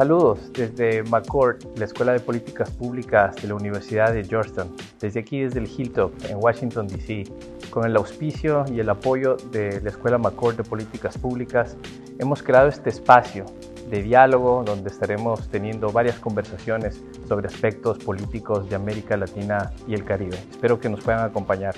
Saludos desde McCourt, la Escuela de Políticas Públicas de la Universidad de Georgetown, desde aquí desde el Hilltop en Washington, D.C., con el auspicio y el apoyo de la Escuela McCourt de Políticas Públicas, hemos creado este espacio de diálogo donde estaremos teniendo varias conversaciones sobre aspectos políticos de América Latina y el Caribe. Espero que nos puedan acompañar.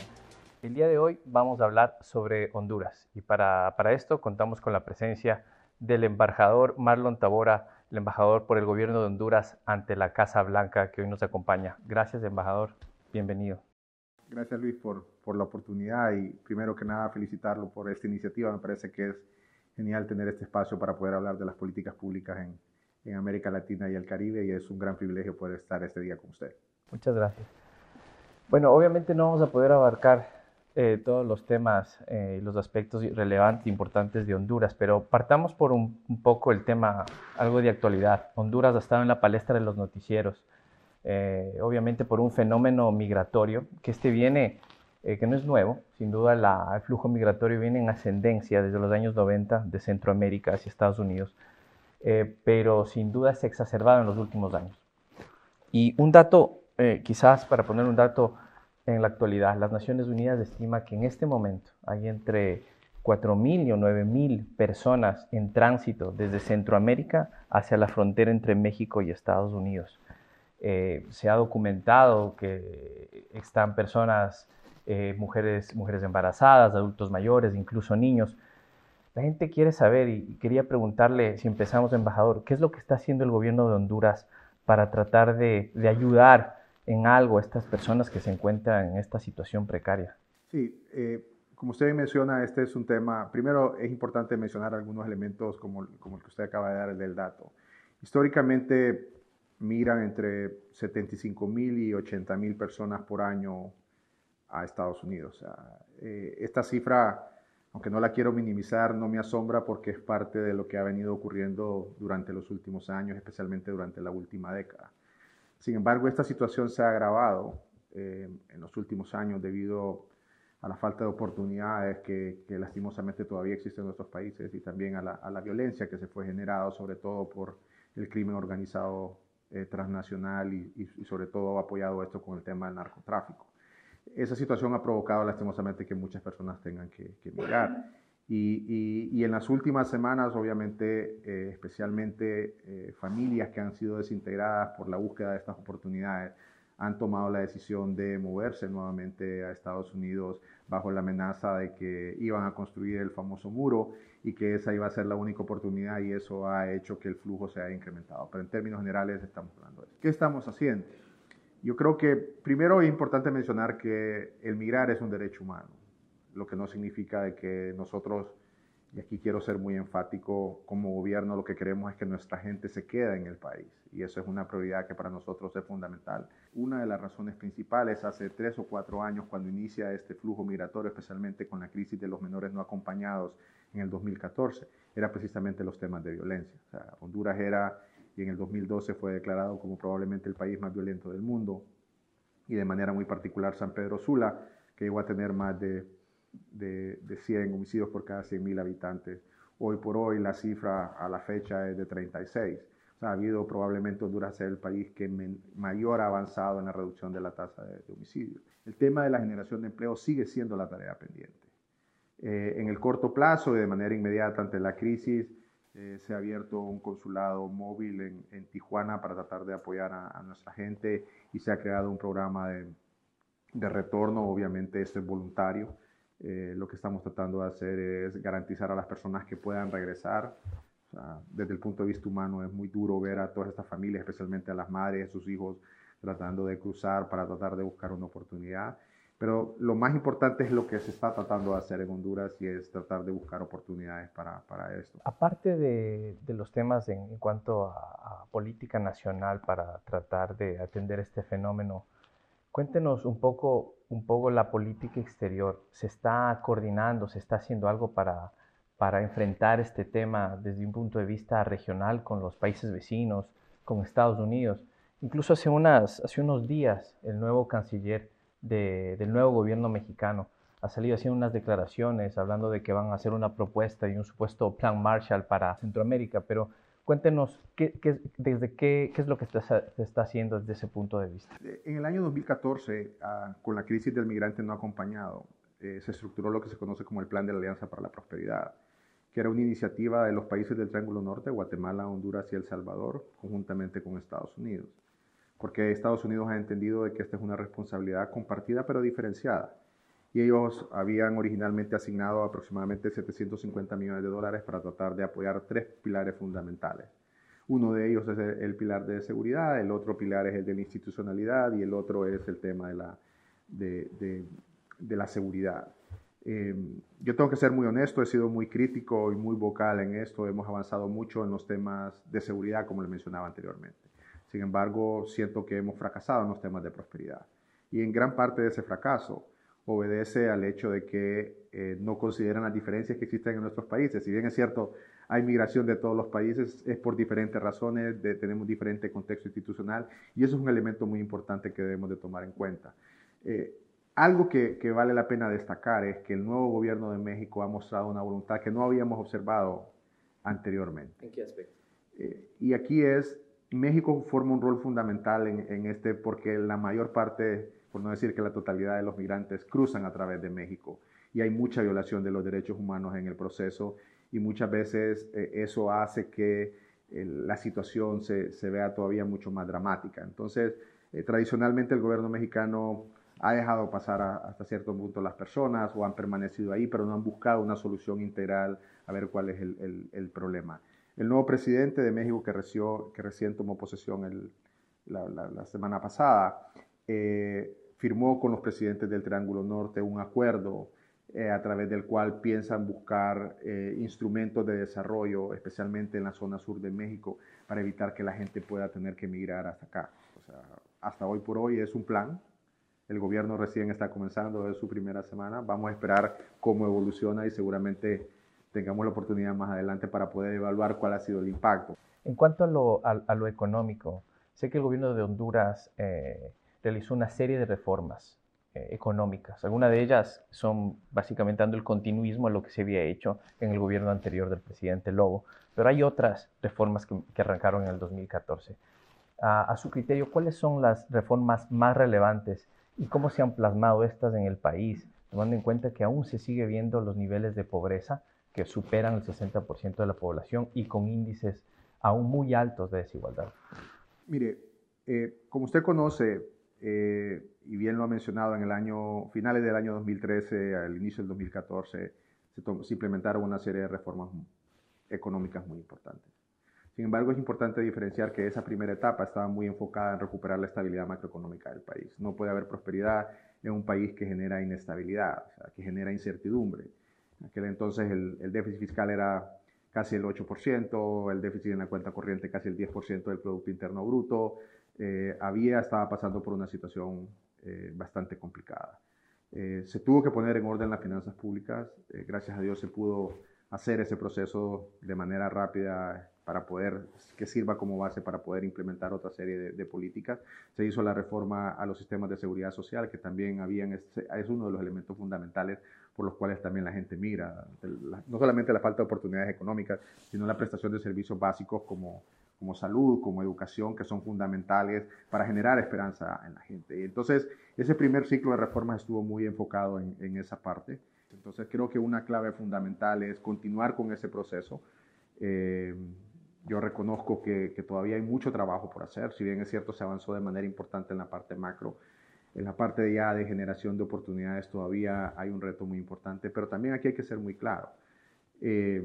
El día de hoy vamos a hablar sobre Honduras y para, para esto contamos con la presencia del embajador Marlon Tabora, el embajador por el gobierno de Honduras ante la Casa Blanca que hoy nos acompaña. Gracias, embajador. Bienvenido. Gracias, Luis, por, por la oportunidad y primero que nada felicitarlo por esta iniciativa. Me parece que es genial tener este espacio para poder hablar de las políticas públicas en, en América Latina y el Caribe y es un gran privilegio poder estar este día con usted. Muchas gracias. Bueno, obviamente no vamos a poder abarcar eh, todos los temas eh, los aspectos relevantes importantes de Honduras, pero partamos por un, poco el tema, algo de actualidad. Honduras ha estado en la palestra de los noticieros, eh, obviamente por un fenómeno migratorio que este viene, que no es nuevo, sin duda el flujo migratorio viene en ascendencia desde los años 90 de Centroamérica hacia Estados Unidos, pero sin duda se ha exacerbado en los últimos años. Y un dato, quizás para poner un dato, en la actualidad, las Naciones Unidas estima que en este momento hay entre 4.000 y 9.000 personas en tránsito desde Centroamérica hacia la frontera entre México y Estados Unidos. Eh, se ha documentado que están personas, eh, mujeres, mujeres embarazadas, adultos mayores, incluso niños. La gente quiere saber y quería preguntarle, si empezamos, embajador, ¿qué es lo que está haciendo el gobierno de Honduras para tratar de, de ayudar en algo estas personas que se encuentran en esta situación precaria? Sí, eh, como usted menciona, este es un tema, primero es importante mencionar algunos elementos como, como el que usted acaba de dar del dato. Históricamente migran entre 75 mil y 80 mil personas por año a Estados Unidos. Eh, esta cifra, aunque no la quiero minimizar, no me asombra porque es parte de lo que ha venido ocurriendo durante los últimos años, especialmente durante la última década. Sin embargo, esta situación se ha agravado eh, en los últimos años debido a la falta de oportunidades que, lastimosamente todavía existen en nuestros países y también a la, violencia que se fue generada, sobre todo por el crimen organizado eh, transnacional y, sobre todo apoyado esto con el tema del narcotráfico. Esa situación ha provocado lastimosamente que muchas personas tengan que, que emigrar. Y, en las últimas semanas, obviamente, eh, especialmente eh, familias que han sido desintegradas por la búsqueda de estas oportunidades, han tomado la decisión de moverse nuevamente a Estados Unidos bajo la amenaza de que iban a construir el famoso muro y que esa iba a ser la única oportunidad y eso ha hecho que el flujo se haya incrementado. Pero en términos generales estamos hablando de eso. ¿Qué estamos haciendo? Yo creo que primero es importante mencionar que el migrar es un derecho humano lo que no significa de que nosotros, y aquí quiero ser muy enfático, como gobierno lo que queremos es que nuestra gente se quede en el país y eso es una prioridad que para nosotros es fundamental. Una de las razones principales hace tres o cuatro años cuando inicia este flujo migratorio, especialmente con la crisis de los menores no acompañados en el 2014, era precisamente los temas de violencia. Honduras era, y en el 2012 fue declarado como probablemente el país más violento del mundo, y de manera muy particular San Pedro Sula, que llegó a tener más de de, de 100 homicidios por cada 100.000 habitantes. Hoy por hoy la cifra a la fecha es de 36. O sea, ha habido probablemente Honduras ser el país que mayor ha avanzado en la reducción de la tasa de, homicidios. El tema de la generación de empleo sigue siendo la tarea pendiente. Eh, en el corto plazo y de manera inmediata ante la crisis, eh, se ha abierto un consulado móvil en, en Tijuana para tratar de apoyar a, a, nuestra gente y se ha creado un programa de, de retorno, obviamente esto es voluntario, eh, lo que estamos tratando de hacer es garantizar a las personas que puedan regresar. desde el punto de vista humano es muy duro ver a todas estas familias, especialmente a las madres a sus hijos, tratando de cruzar para tratar de buscar una oportunidad. Pero lo más importante es lo que se está tratando de hacer en Honduras y es tratar de buscar oportunidades para, para esto. Aparte de, de los temas en, en cuanto a, a, política nacional para tratar de atender este fenómeno, Cuéntenos un poco, un poco la política exterior. ¿Se está coordinando, se está haciendo algo para, para enfrentar este tema desde un punto de vista regional con los países vecinos, con Estados Unidos? Incluso hace, unas, hace unos días el nuevo canciller de, del nuevo gobierno mexicano ha salido haciendo unas declaraciones hablando de que van a hacer una propuesta y un supuesto plan Marshall para Centroamérica, pero Cuéntenos qué, desde qué, es lo que se está haciendo desde ese punto de vista. En el año 2014, ah, con la crisis del migrante no acompañado, eh, se estructuró lo que se conoce como el Plan de la Alianza para la Prosperidad, que era una iniciativa de los países del Triángulo Norte, Guatemala, Honduras y El Salvador, conjuntamente con Estados Unidos. Porque Estados Unidos ha entendido de que esta es una responsabilidad compartida pero diferenciada. Y ellos habían originalmente asignado aproximadamente 750 millones de dólares para tratar de apoyar tres pilares fundamentales. Uno de ellos es el, pilar de seguridad, el otro pilar es el de la institucionalidad y el otro es el tema de la, de, de la seguridad. Eh, yo tengo que ser muy honesto, he sido muy crítico y muy vocal en esto, hemos avanzado mucho en los temas de seguridad, como le mencionaba anteriormente. Sin embargo, siento que hemos fracasado en los temas de prosperidad. Y en gran parte de ese fracaso obedece al hecho de que eh, no consideran las diferencias que existen en nuestros países. Si bien es cierto, hay migración de todos los países, es por diferentes razones, tenemos diferente contexto institucional y eso es un elemento muy importante que debemos de tomar en cuenta. Eh, algo que, vale la pena destacar es que el nuevo gobierno de México ha mostrado una voluntad que no habíamos observado anteriormente. ¿En qué aspecto? Eh, y aquí es, México forma un rol fundamental en, este porque la mayor parte, por no decir que la totalidad de los migrantes cruzan a través de México y hay mucha violación de los derechos humanos en el proceso y muchas veces eh, eso hace que eh, la situación se, se, vea todavía mucho más dramática. Entonces, tradicionalmente el gobierno mexicano ha dejado pasar hasta cierto punto las personas o han permanecido ahí, pero no han buscado una solución integral a ver cuál es el, problema. El nuevo presidente de México que, reció, que recién tomó posesión la, semana pasada, eh, firmó con los presidentes del Triángulo Norte un acuerdo eh, a través del cual piensan buscar eh, instrumentos de desarrollo, especialmente en la zona sur de México, para evitar que la gente pueda tener que emigrar hasta acá. O sea, hasta hoy por hoy es un plan, el gobierno recién está comenzando, es su primera semana. Vamos a esperar cómo evoluciona y seguramente tengamos la oportunidad más adelante para poder evaluar cuál ha sido el impacto. En cuanto a lo, económico, sé que el gobierno de Honduras eh, realizó una serie de reformas eh, económicas. Algunas de ellas son básicamente dando el continuismo a lo que se había hecho en el gobierno anterior del presidente Lobo, pero hay otras reformas que, arrancaron en el 2014. a su criterio, ¿cuáles son las reformas más relevantes y cómo se han plasmado estas en el país, tomando en cuenta que aún se sigue viendo los niveles de pobreza que superan el 60% de la población y con índices aún muy altos de desigualdad. Mire, eh, como usted conoce, eh, y bien lo ha mencionado, en el año, finales del año 2013, al inicio del 2014, se, se implementaron una serie de reformas económicas muy importantes. Sin embargo, es importante diferenciar que esa primera etapa estaba muy enfocada en recuperar la estabilidad macroeconómica del país. No puede haber prosperidad en un país que genera inestabilidad, o sea, que genera incertidumbre. En aquel entonces el, déficit fiscal era casi el 8%, el déficit en la cuenta corriente casi el 10% del Producto Interno Bruto. Eh, había, estaba pasando por una situación eh, bastante complicada. Eh, se tuvo que poner en orden las finanzas públicas. gracias a Dios se pudo hacer ese proceso de manera rápida para poder, que sirva como base para poder implementar otra serie de, políticas. Se hizo la reforma a los sistemas de seguridad social, que también habían, es uno de los elementos fundamentales por los cuales también la gente mira. No solamente la falta de oportunidades económicas, sino la prestación de servicios básicos como, como salud, como educación, que son fundamentales para generar esperanza en la gente. Y entonces, ese primer ciclo de reformas estuvo muy enfocado en, esa parte. Entonces, creo que una clave fundamental es continuar con ese proceso. Eh, yo reconozco que, todavía hay mucho trabajo por hacer, si bien es cierto se avanzó de manera importante en la parte macro, en la parte ya de generación de oportunidades todavía hay un reto muy importante, pero también aquí hay que ser muy claro. Eh,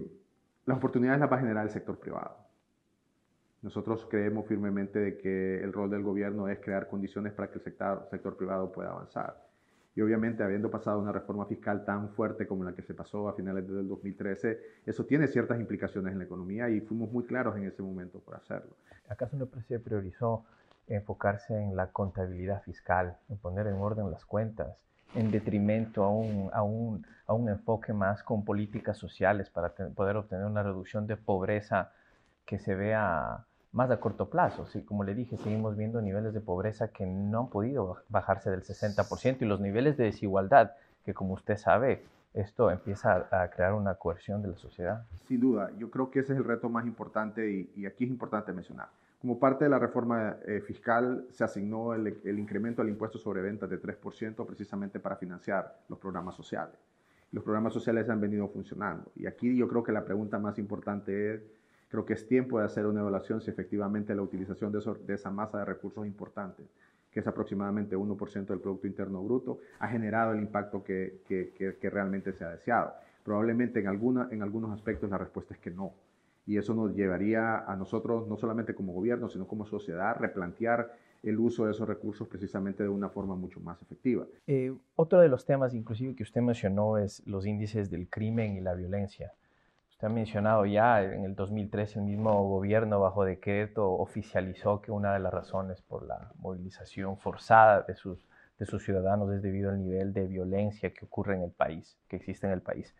las oportunidades las va a generar el sector privado. Nosotros creemos firmemente de que el rol del gobierno es crear condiciones para que el sector, sector privado pueda avanzar. Y obviamente, habiendo pasado una reforma fiscal tan fuerte como la que se pasó a finales del 2013, eso tiene ciertas implicaciones en la economía y fuimos muy claros en ese momento por hacerlo. ¿Acaso no se priorizó enfocarse en la contabilidad fiscal, en poner en orden las cuentas, en detrimento a un, a un, a un enfoque más con políticas sociales para poder obtener una reducción de pobreza que se vea más a corto plazo. Sí, como le dije, seguimos viendo niveles de pobreza que no han podido bajarse del 60% y los niveles de desigualdad que como usted sabe esto empieza a, crear una coerción de la sociedad. Sin duda, yo creo que ese es el reto más importante y, aquí es importante mencionar. Como parte de la reforma eh, fiscal se asignó el, el, incremento al impuesto sobre ventas de 3% precisamente para financiar los programas sociales. Los programas sociales han venido funcionando y aquí yo creo que la pregunta más importante es, creo que es tiempo de hacer una evaluación si efectivamente la utilización de, de esa masa de recursos importantes que es aproximadamente 1% del Producto Interno Bruto, ha generado el impacto que, que, realmente se ha deseado. Probablemente en, alguna, en algunos aspectos la respuesta es que no. Y eso nos llevaría a nosotros, no solamente como gobierno, sino como sociedad, replantear el uso de esos recursos precisamente de una forma mucho más efectiva. Eh, otro de los temas, inclusive, que usted mencionó es los índices del crimen y la violencia. Usted ha mencionado ya en el 2013 el mismo gobierno bajo decreto oficializó que una de las razones por la movilización forzada de sus, de sus ciudadanos es debido al nivel de violencia que ocurre en el país, que existe en el país.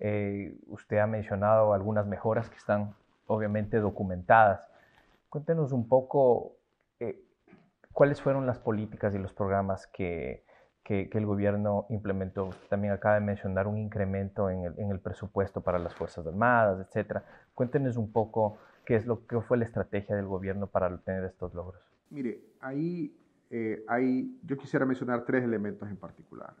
Eh, usted ha mencionado algunas mejoras que están obviamente documentadas. Cuéntenos un poco eh, cuáles fueron las políticas y los programas que, que, el gobierno implementó. También acaba de mencionar un incremento en el, presupuesto para las Fuerzas Armadas, etcétera. Cuéntenos un poco qué es lo que fue la estrategia del gobierno para obtener estos logros. Mire, ahí eh, hay, yo quisiera mencionar tres elementos en particular.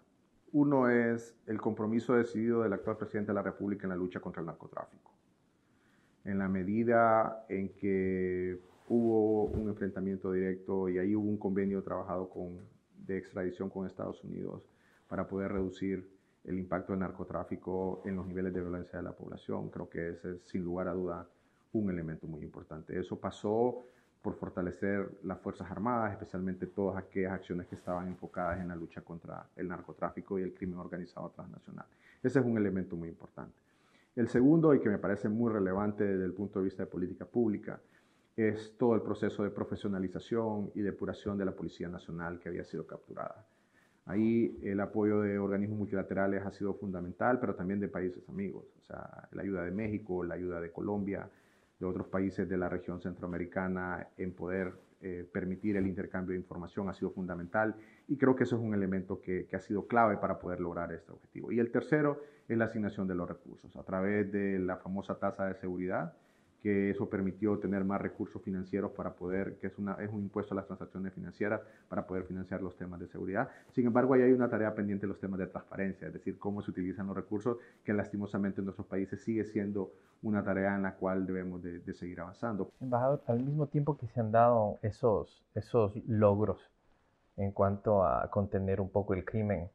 Uno es el compromiso decidido del actual presidente de la República en la lucha contra el narcotráfico. En la medida en que hubo un enfrentamiento directo y ahí hubo un convenio trabajado con de extradición con Estados Unidos para poder reducir el impacto del narcotráfico en los niveles de violencia de la población. Creo que ese es sin lugar a duda un elemento muy importante. Eso pasó por fortalecer las Fuerzas Armadas, especialmente todas aquellas acciones que estaban enfocadas en la lucha contra el narcotráfico y el crimen organizado transnacional. Ese es un elemento muy importante. El segundo, y que me parece muy relevante desde el punto de vista de política pública, es todo el proceso de profesionalización y depuración de la Policía Nacional que había sido capturada. Ahí el apoyo de organismos multilaterales ha sido fundamental, pero también de países amigos, o sea, la ayuda de México, la ayuda de Colombia, de otros países de la región centroamericana en poder eh, permitir el intercambio de información ha sido fundamental y creo que eso es un elemento que, que ha sido clave para poder lograr este objetivo. Y el tercero es la asignación de los recursos a través de la famosa tasa de seguridad que eso permitió tener más recursos financieros para poder, que es, una, es un impuesto a las transacciones financieras, para poder financiar los temas de seguridad. Sin embargo, ahí hay una tarea pendiente en los temas de transparencia, es decir, cómo se utilizan los recursos, que lastimosamente en nuestros países sigue siendo una tarea en la cual debemos de, seguir avanzando. Embajador, al mismo tiempo que se han dado esos, esos logros en cuanto a contener un poco el crimen,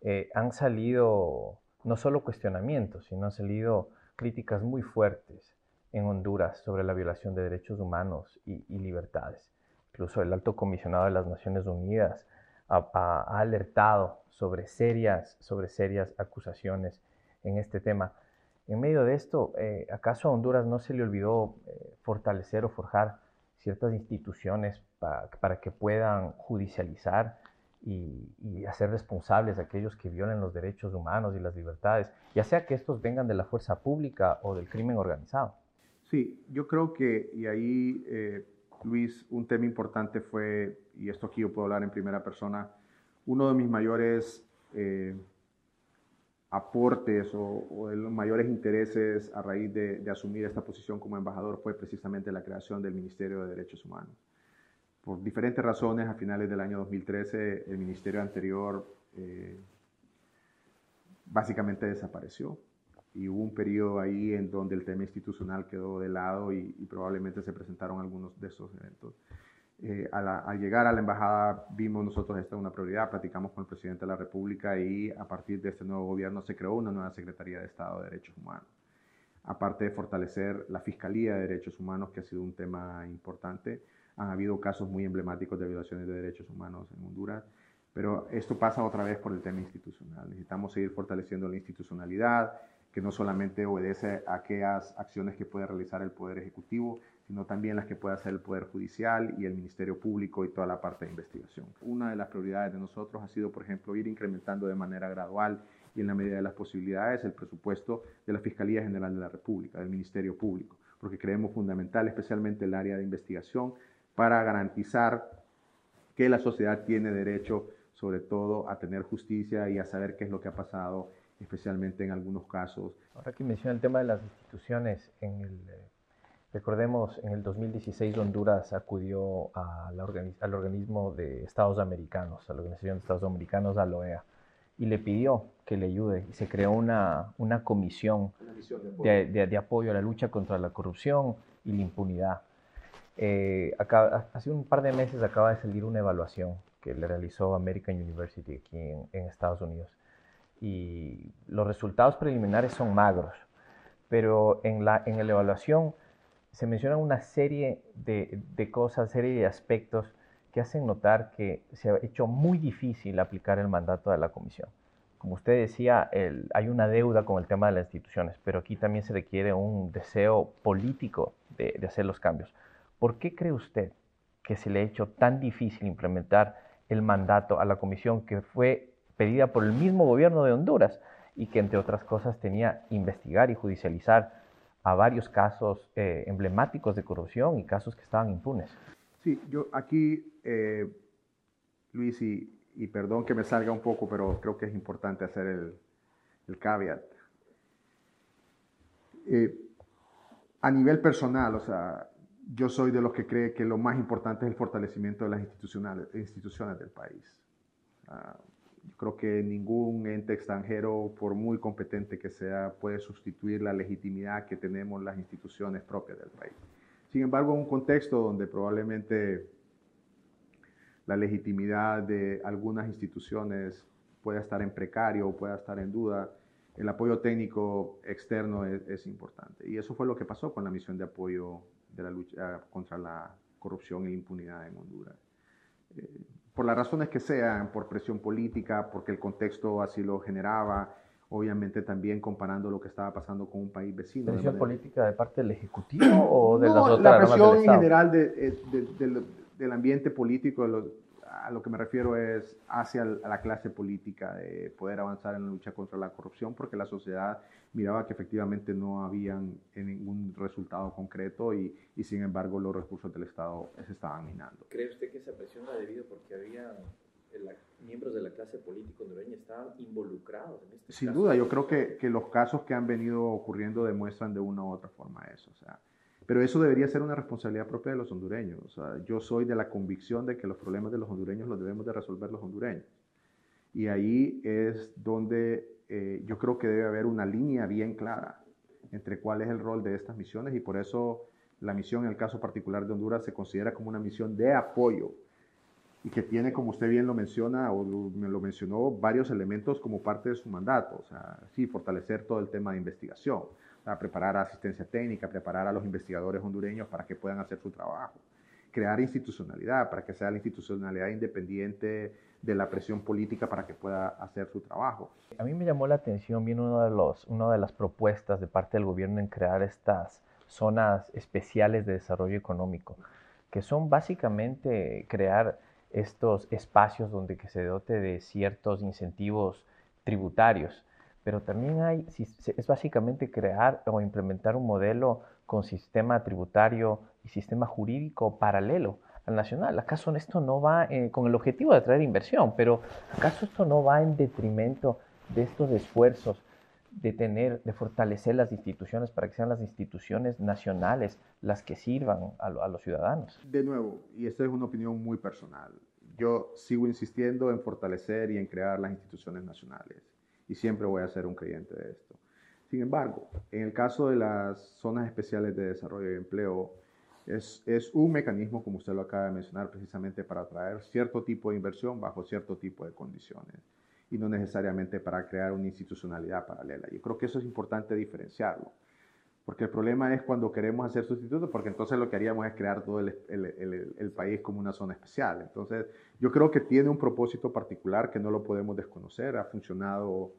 eh, han salido no solo cuestionamientos, sino han salido críticas muy fuertes en Honduras sobre la violación de derechos humanos y, libertades. Incluso el alto comisionado de las Naciones Unidas ha, alertado sobre serias, sobre serias acusaciones en este tema. En medio de esto, eh, ¿acaso a Honduras no se le olvidó eh, fortalecer o forjar ciertas instituciones para que puedan judicializar y, y, hacer responsables a aquellos que violen los derechos humanos y las libertades, ya sea que estos vengan de la fuerza pública o del crimen organizado? Sí, yo creo que, y ahí, eh, Luis, un tema importante fue, y esto aquí yo puedo hablar en primera persona, uno de mis mayores eh, aportes o, de los mayores intereses a raíz de, asumir esta posición como embajador fue precisamente la creación del Ministerio de Derechos Humanos. Por diferentes razones, a finales del año 2013, el ministerio anterior eh, básicamente desapareció y hubo un periodo ahí en donde el tema institucional quedó de lado y, probablemente se presentaron algunos de esos eventos. Eh, al llegar a la embajada vimos nosotros esta una prioridad, platicamos con el presidente de la República y a partir de este nuevo gobierno se creó una nueva Secretaría de Estado de Derechos Humanos. Aparte de fortalecer la Fiscalía de Derechos Humanos, que ha sido un tema importante, han habido casos muy emblemáticos de violaciones de derechos humanos en Honduras, pero esto pasa otra vez por el tema institucional. Necesitamos seguir fortaleciendo la institucionalidad, que no solamente obedece a aquellas acciones que puede realizar el Poder Ejecutivo, sino también las que puede hacer el Poder Judicial y el Ministerio Público y toda la parte de investigación. Una de las prioridades de nosotros ha sido, por ejemplo, ir incrementando de manera gradual y en la medida de las posibilidades el presupuesto de la Fiscalía General de la República, del Ministerio Público, porque creemos fundamental especialmente el área de investigación para garantizar que la sociedad tiene derecho sobre todo a tener justicia y a saber qué es lo que ha pasado especialmente en algunos casos. Ahora que menciona el tema de las instituciones, en el, eh, recordemos, en el 2016 Honduras acudió al organismo de Estados Americanos, a la Organización de Estados Americanos, a la OEA, y le pidió que le ayude. Y se creó una, una comisión de, de, apoyo a la lucha contra la corrupción y la impunidad. Eh, hace un par de meses acaba de salir una evaluación que le realizó American University aquí en, en Estados Unidos y los resultados preliminares son magros, pero en la, en la evaluación se mencionan una serie de, de cosas, serie de aspectos que hacen notar que se ha hecho muy difícil aplicar el mandato de la comisión. Como usted decía, hay una deuda con el tema de las instituciones, pero aquí también se requiere un deseo político de, de hacer los cambios. ¿Por qué cree usted que se le ha hecho tan difícil implementar el mandato a la comisión que fue pedida por el mismo gobierno de Honduras y que entre otras cosas tenía investigar y judicializar a varios casos eh, emblemáticos de corrupción y casos que estaban impunes. Sí, yo aquí, eh, Luis, y, y, perdón que me salga un poco, pero creo que es importante hacer el, el caveat. Eh, a nivel personal, o sea, yo soy de los que cree que lo más importante es el fortalecimiento de las instituciones del país. Uh, creo que ningún ente extranjero, por muy competente que sea, puede sustituir la legitimidad que tenemos las instituciones propias del país. Sin embargo, en un contexto donde probablemente la legitimidad de algunas instituciones pueda estar en precario o pueda estar en duda, el apoyo técnico externo es, importante. Y eso fue lo que pasó con la misión de apoyo de la lucha contra la corrupción e impunidad en Honduras. Eh, por las razones que sean, por presión política, porque el contexto así lo generaba, obviamente también comparando lo que estaba pasando con un país vecino. ¿Presión política de parte del Ejecutivo o de las otras la presión en general eh, del ambiente político, de los, a lo que me refiero es hacia la clase política de poder avanzar en la lucha contra la corrupción, porque la sociedad miraba que efectivamente no habían ningún resultado concreto y, y sin embargo los recursos del Estado se estaban minando. ¿Cree usted que esa presión ha debido porque había miembros de la clase política hondureña estaban involucrados en este Sin duda, yo creo que, que los casos que han venido ocurriendo demuestran de una u otra forma eso. O sea, pero eso debería ser una responsabilidad propia de los hondureños. yo soy de la convicción de que los problemas de los hondureños los debemos de resolver los hondureños. Y ahí es donde eh, yo creo que debe haber una línea bien clara entre cuál es el rol de estas misiones y por eso la misión en el caso particular de Honduras se considera como una misión de apoyo y que tiene, como usted bien lo menciona o me lo mencionó, varios elementos como parte de su mandato. O sea, sí, fortalecer todo el tema de investigación a preparar asistencia técnica, preparar a los investigadores hondureños para que puedan hacer su trabajo, crear institucionalidad para que sea la institucionalidad independiente de la presión política para que pueda hacer su trabajo. A mí me llamó la atención bien uno de los, una de las propuestas de parte del gobierno en crear estas zonas especiales de desarrollo económico, que son básicamente crear estos espacios donde que se dote de ciertos incentivos tributarios pero también hay, es básicamente crear o implementar un modelo con sistema tributario y sistema jurídico paralelo al nacional. ¿Acaso esto no va eh, con el objetivo de atraer inversión, pero acaso esto no va en detrimento de estos esfuerzos de tener, de fortalecer las instituciones para que sean las instituciones nacionales las que sirvan a, a los ciudadanos? De nuevo, y esta es una opinión muy personal, yo sigo insistiendo en fortalecer y en crear las instituciones nacionales y siempre voy a ser un creyente de esto. Sin embargo, en el caso de las zonas especiales de desarrollo y empleo, es, es, un mecanismo, como usted lo acaba de mencionar, precisamente para atraer cierto tipo de inversión bajo cierto tipo de condiciones y no necesariamente para crear una institucionalidad paralela. Yo creo que eso es importante diferenciarlo, porque el problema es cuando queremos hacer sustitutos, porque entonces lo que haríamos es crear todo el, el, el, el país como una zona especial. Entonces, yo creo que tiene un propósito particular que no lo podemos desconocer. Ha funcionado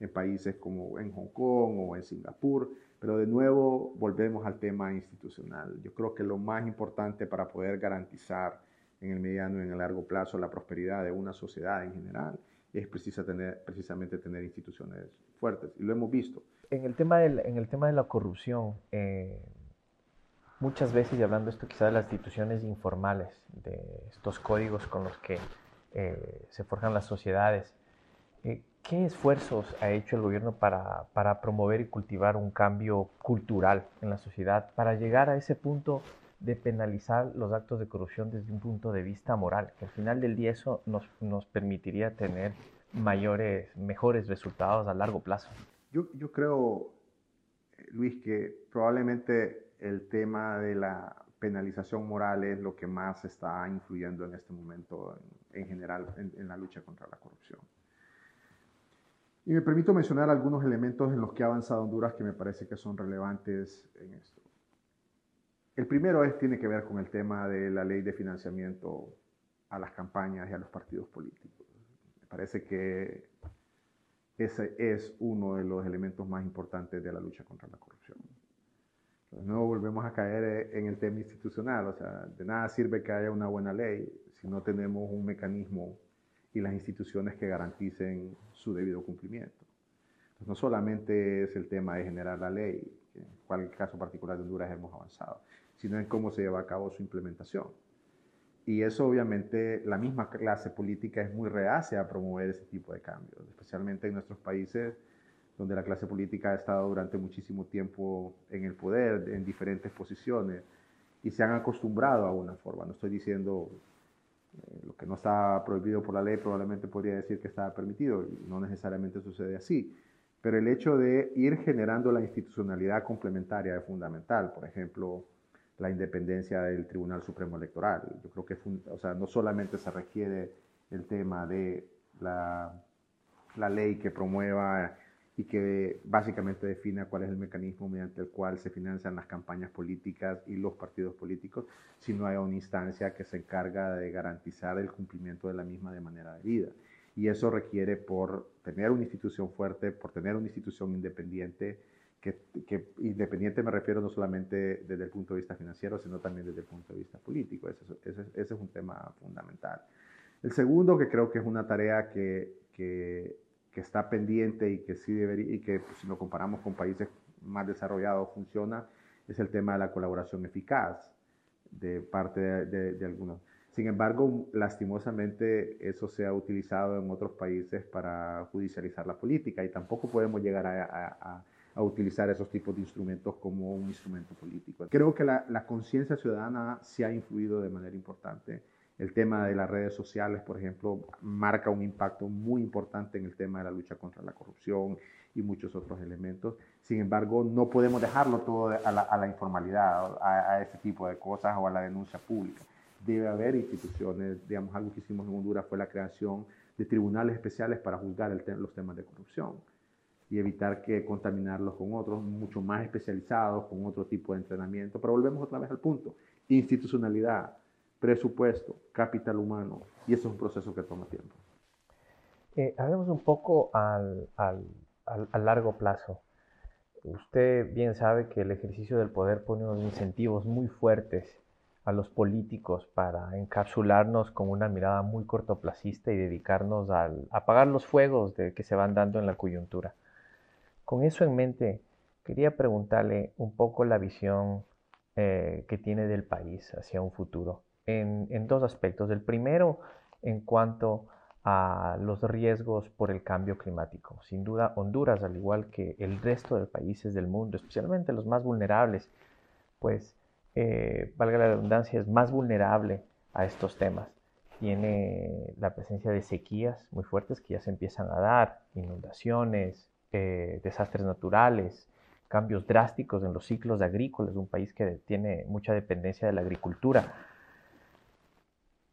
en países como en Hong Kong o en Singapur, pero de nuevo volvemos al tema institucional. Yo creo que lo más importante para poder garantizar en el mediano y en el largo plazo la prosperidad de una sociedad en general es precisa tener, precisamente tener instituciones fuertes. Y lo hemos visto. En el tema, del, en el tema de la corrupción, eh, muchas veces, y hablando esto quizás de las instituciones informales, de estos códigos con los que eh, se forjan las sociedades, Eh, ¿Qué esfuerzos ha hecho el gobierno para, para, promover y cultivar un cambio cultural en la sociedad, para llegar a ese punto de penalizar los actos de corrupción desde un punto de vista moral? Que al final del día eso nos, nos permitiría tener mayores, mejores resultados a largo plazo. Yo, creo, Luis, que probablemente el tema de la penalización moral es lo que más está influyendo en este momento en, general en, la lucha contra la corrupción. Y me permito mencionar algunos elementos en los que ha avanzado Honduras que me parece que son relevantes en esto. El primero es, tiene que ver con el tema de la ley de financiamiento a las campañas y a los partidos políticos. Me parece que ese es uno de los elementos más importantes de la lucha contra la corrupción. Nuevo volvemos a caer eh, en el tema institucional, o sea, de nada sirve que haya una buena ley si no tenemos un mecanismo y las instituciones que garanticen su debido cumplimiento. no solamente es el tema de generar la ley, en cual caso particular de Honduras hemos avanzado, sino en cómo se lleva a cabo su implementación. Y eso obviamente la misma clase política es muy reacia a promover ese tipo de cambios, especialmente en nuestros países donde la clase política ha estado durante muchísimo tiempo en el poder, en diferentes posiciones, y se han acostumbrado a una forma. No estoy diciendo eh, lo que no está prohibido por la ley, probablemente podría decir que está permitido, y no necesariamente sucede así. Pero el hecho de ir generando la institucionalidad complementaria es fundamental. Por ejemplo, la independencia del Tribunal Supremo Electoral. Yo creo que o sea, no solamente se requiere el tema de la, la ley que promueva y que básicamente defina cuál es el mecanismo mediante el cual se financian las campañas políticas y los partidos políticos, si no hay una instancia que se encarga de garantizar el cumplimiento de la misma de manera debida. Y eso requiere por tener una institución fuerte, por tener una institución independiente, que, que, independiente me refiero no solamente desde el punto de vista financiero, sino también desde el punto de vista político. Ese, ese, ese es un tema fundamental. El segundo, que creo que es una tarea que, que que está pendiente y que sí debería, y que pues, si lo comparamos con países más desarrollados funciona, es el tema de la colaboración eficaz de parte de, algunos. Sin embargo, lastimosamente eso se ha utilizado en otros países para judicializar la política y tampoco podemos llegar a, a, utilizar esos tipos de instrumentos como un instrumento político. Creo que la, la conciencia ciudadana sí ha influido de manera importante el tema de las redes sociales, por ejemplo, marca un impacto muy importante en el tema de la lucha contra la corrupción y muchos otros elementos. Sin embargo, no podemos dejarlo todo a la, informalidad, a, ese tipo de cosas o a la denuncia pública. Debe haber instituciones, digamos, algo que hicimos en Honduras fue la creación de tribunales especiales para juzgar los temas de corrupción y evitar que contaminarlos con otros mucho más especializados, con otro tipo de entrenamiento. Pero volvemos otra vez al punto, institucionalidad presupuesto, capital humano, y eso es un proceso que toma tiempo. Eh, hablemos un poco al, al, al, largo plazo. Usted bien sabe que el ejercicio del poder pone unos incentivos muy fuertes a los políticos para encapsularnos con una mirada muy cortoplacista y dedicarnos a apagar los fuegos de, que se van dando en la coyuntura. Con eso en mente, quería preguntarle un poco la visión eh, que tiene del país hacia un futuro en, dos aspectos. El primero, en cuanto a los riesgos por el cambio climático. Sin duda, Honduras, al igual que el resto de países del mundo, especialmente los más vulnerables, pues, eh, valga la redundancia, es más vulnerable a estos temas. Tiene la presencia de sequías muy fuertes que ya se empiezan a dar, inundaciones, eh, desastres naturales, cambios drásticos en los ciclos agrícolas, un país que tiene mucha dependencia de la agricultura.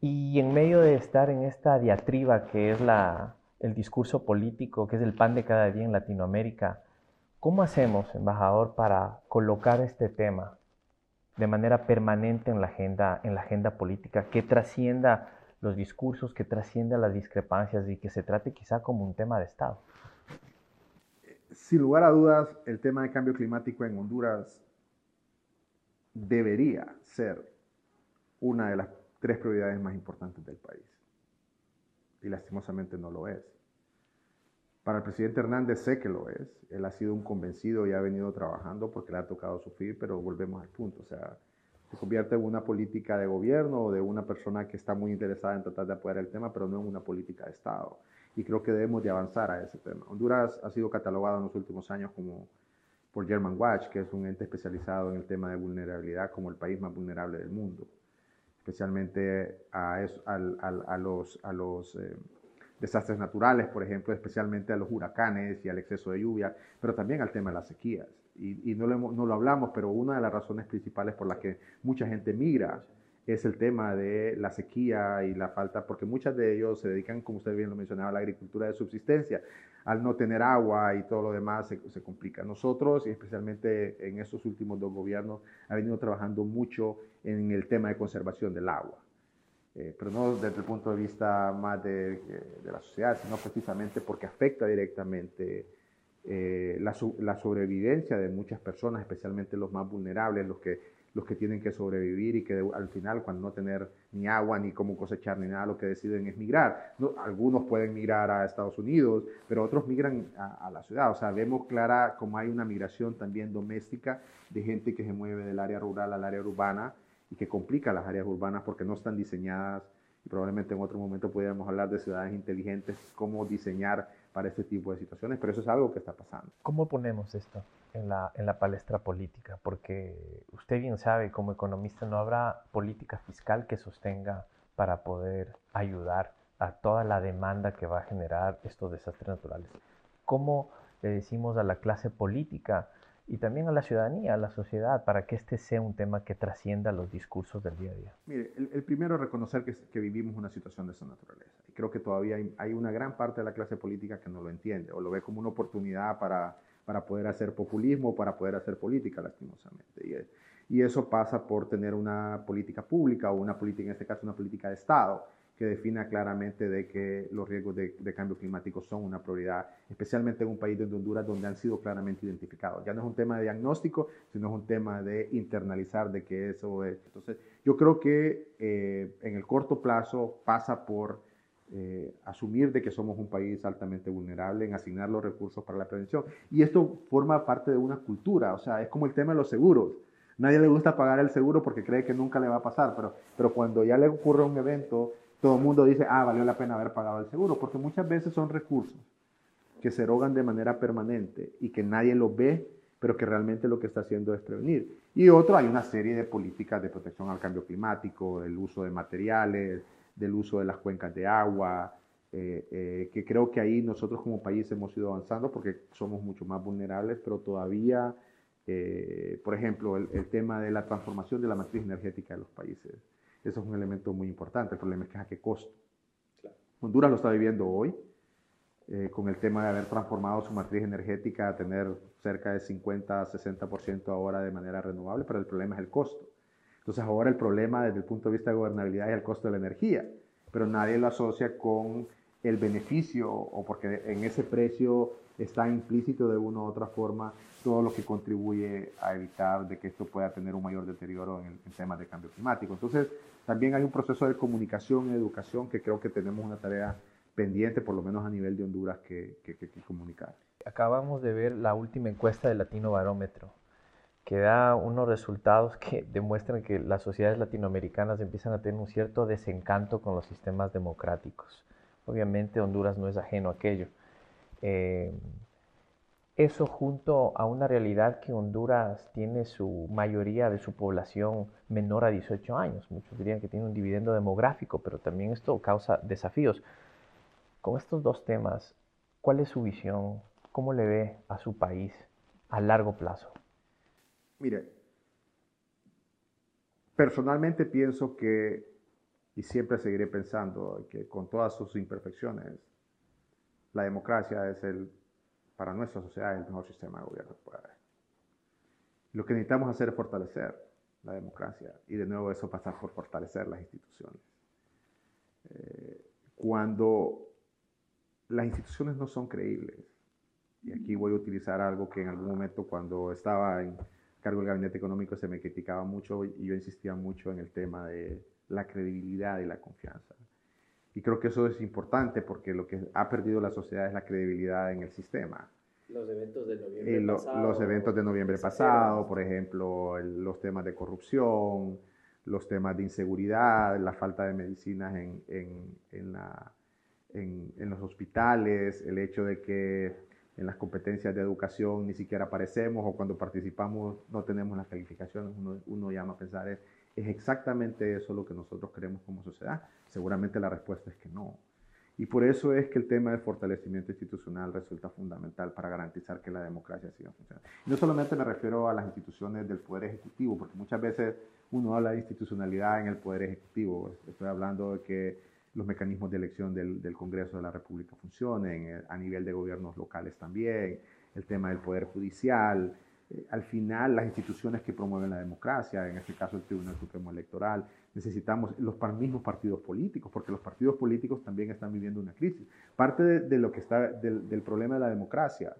Y en medio de estar en esta diatriba que es el discurso político, que es el pan de cada día en Latinoamérica, ¿cómo hacemos, embajador, para colocar este tema de manera permanente en la agenda, en la agenda política, que trascienda los discursos, que trascienda las discrepancias y que se trate quizá como un tema de Estado? Sin lugar a dudas, el tema de cambio climático en Honduras debería ser una de las tres prioridades más importantes del país. Y lastimosamente no lo es. Para el presidente Hernández sé que lo es. Él ha sido un convencido y ha venido trabajando porque le ha tocado sufrir, pero volvemos al punto. O sea, se convierte en una política de gobierno o de una persona que está muy interesada en tratar de apoyar el tema, pero no en una política de Estado. Y creo que debemos de avanzar a ese tema. Honduras ha sido catalogado en los últimos años como por German Watch, que es un ente especializado en el tema de vulnerabilidad como el país más vulnerable del mundo, especialmente a, a, los, a los eh, desastres naturales, por ejemplo, especialmente a los huracanes y al exceso de lluvia, pero también al tema de las sequías. Y, no, lo, no, lo, hablamos, pero una de las razones principales por las que mucha gente migra es el tema de la sequía y la falta, porque muchos de ellos se dedican, como usted bien lo mencionaba, a la agricultura de subsistencia. Al no tener agua y todo lo demás se, se complica. Nosotros, y especialmente en estos últimos dos gobiernos, ha venido trabajando mucho en el tema de conservación del agua. Eh, pero no desde el punto de vista más de, de, la sociedad, sino precisamente porque afecta directamente eh, la, la, sobrevivencia de muchas personas, especialmente los más vulnerables, los que, los que tienen que sobrevivir y que al final, cuando no tener ni agua, ni cómo cosechar, ni nada, lo que deciden es migrar. No, algunos pueden migrar a Estados Unidos, pero otros migran a, a la ciudad. O sea, vemos clara como hay una migración también doméstica de gente que se mueve del área rural al área urbana y que complica las áreas urbanas porque no están diseñadas. Y probablemente en otro momento pudiéramos hablar de ciudades inteligentes, cómo diseñar para este tipo de situaciones, pero eso es algo que está pasando. ¿Cómo ponemos esto en la, en la palestra política? Porque usted bien sabe, como economista, no habrá política fiscal que sostenga para poder ayudar a toda la demanda que va a generar estos desastres naturales. ¿Cómo le decimos a la clase política y también a la ciudadanía, a la sociedad, para que este sea un tema que trascienda los discursos del día a día? Mire, el, primero es reconocer que, que, vivimos una situación de esa naturaleza. Y creo que todavía hay, una gran parte de la clase política que no lo entiende o lo ve como una oportunidad para, para poder hacer populismo, para poder hacer política, lastimosamente. Y, y eso pasa por tener una política pública o una política, en este caso, una política de Estado que defina claramente de que los riesgos de, cambio climático son una prioridad, especialmente en un país de Honduras donde han sido claramente identificados. Ya no es un tema de diagnóstico, sino es un tema de internalizar de que eso es. Entonces, yo creo que eh, en el corto plazo pasa por eh, asumir de que somos un país altamente vulnerable, en asignar los recursos para la prevención. Y esto forma parte de una cultura, o sea, es como el tema de los seguros. Nadie le gusta pagar el seguro porque cree que nunca le va a pasar, pero, pero cuando ya le ocurre un evento todo el mundo dice, ah, valió la pena haber pagado el seguro, porque muchas veces son recursos que se erogan de manera permanente y que nadie los ve, pero que realmente lo que está haciendo es prevenir. Y otro, hay una serie de políticas de protección al cambio climático, del uso de materiales, del uso de las cuencas de agua, eh, eh, que creo que ahí nosotros como país hemos ido avanzando porque somos mucho más vulnerables, pero todavía, eh, por ejemplo, el tema de la transformación de la matriz energética de los países eso es un elemento muy importante. El problema es que a qué costo. Honduras lo está viviendo hoy, con el tema de haber transformado su matriz energética a tener cerca de 50, 60% ahora de manera renovable, pero el problema es el costo. Entonces ahora el problema desde el punto de vista de gobernabilidad es el costo de la energía, pero nadie lo asocia con el beneficio o porque en ese precio está implícito de una u otra forma todo lo que contribuye a evitar de que esto pueda tener un mayor deterioro en, el, temas de cambio climático. Entonces, también hay un proceso de comunicación y educación que creo que tenemos una tarea pendiente, por lo menos a nivel de Honduras, que, que, que, comunicar. Acabamos de ver la última encuesta del Latino Barómetro, que da unos resultados que demuestran que las sociedades latinoamericanas empiezan a tener un cierto desencanto con los sistemas democráticos. Obviamente Honduras no es ajeno a aquello. Eh, eso junto a una realidad que Honduras tiene su mayoría de su población menor a 18 años. Muchos dirían que tiene un dividendo demográfico, pero también esto causa desafíos. Con estos dos temas, ¿cuál es su visión? ¿Cómo le ve a su país a largo plazo? Mire, personalmente pienso que, y siempre seguiré pensando, que con todas sus imperfecciones, la democracia es el para nuestra sociedad el mejor sistema de gobierno que puede haber. Lo que necesitamos hacer es fortalecer la democracia y de nuevo eso pasa por fortalecer las instituciones. Eh, cuando las instituciones no son creíbles, y aquí voy a utilizar algo que en algún momento cuando estaba en cargo del gabinete económico se me criticaba mucho y yo insistía mucho en el tema de la credibilidad y la confianza. Y creo que eso es importante porque lo que ha perdido la sociedad es la credibilidad en el sistema. Los eventos de noviembre pasado. Los eventos de noviembre pasado, por ejemplo, los temas de corrupción, los temas de inseguridad, la falta de medicinas en, en, en, la, en, los hospitales, el hecho de que en las competencias de educación ni siquiera aparecemos o cuando participamos no tenemos las calificaciones, uno, uno llama a pensar, ¿es, ¿es exactamente eso lo que nosotros queremos como sociedad? Seguramente la respuesta es que no. Y por eso es que el tema del fortalecimiento institucional resulta fundamental para garantizar que la democracia siga funcionando. No solamente me refiero a las instituciones del Poder Ejecutivo, porque muchas veces uno habla de institucionalidad en el Poder Ejecutivo. Estoy hablando de que los mecanismos de elección del, del Congreso de la República funcionen, eh, a nivel de gobiernos locales también, el tema del Poder Judicial, eh, al final las instituciones que promueven la democracia, en este caso el Tribunal Supremo Electoral, necesitamos los mismos partidos políticos, porque los partidos políticos también están viviendo una crisis. Parte de, lo que está del, del, problema de la democracia,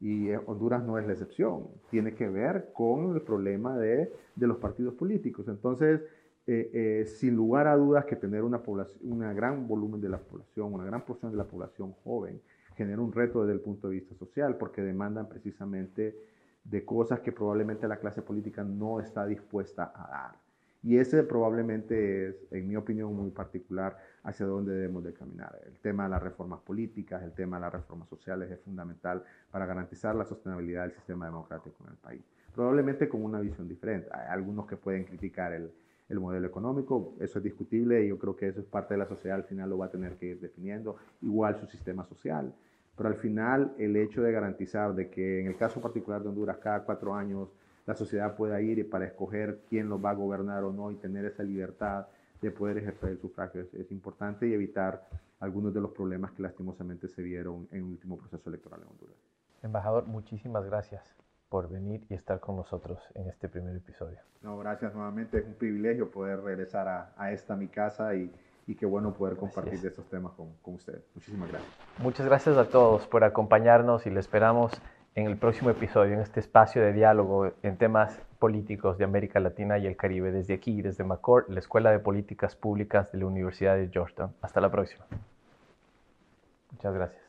y eh, Honduras no es la excepción, tiene que ver con el problema de, de los partidos políticos. Entonces, eh, sin lugar a dudas que tener una, población, gran volumen de la población, una gran porción de la población joven, genera un reto desde el punto de vista social, porque demandan precisamente de cosas que probablemente la clase política no está dispuesta a dar. Y ese probablemente es, en mi opinión muy particular, hacia dónde debemos de caminar. El tema de las reformas políticas, el tema de las reformas sociales es fundamental para garantizar la sostenibilidad del sistema democrático en el país. Probablemente con una visión diferente. Hay algunos que pueden criticar el, el modelo económico, eso es discutible y yo creo que eso es parte de la sociedad, al final lo va a tener que ir definiendo, igual su sistema social pero al final el hecho de garantizar de que en el caso particular de Honduras cada cuatro años la sociedad pueda ir para escoger quién lo va a gobernar o no y tener esa libertad de poder ejercer el sufragio es, importante y evitar algunos de los problemas que lastimosamente se vieron en el último proceso electoral en Honduras. Embajador, muchísimas gracias por venir y estar con nosotros en este primer episodio. No, gracias nuevamente. Es un privilegio poder regresar a, a esta mi casa y, y qué bueno poder compartir de estos temas con, con ustedes. Muchísimas gracias. Muchas gracias a todos por acompañarnos y le esperamos en el próximo episodio, en este espacio de diálogo en temas políticos de América Latina y el Caribe, desde aquí, desde McCord, la Escuela de Políticas Públicas de la Universidad de Georgetown. Hasta la próxima. Muchas gracias.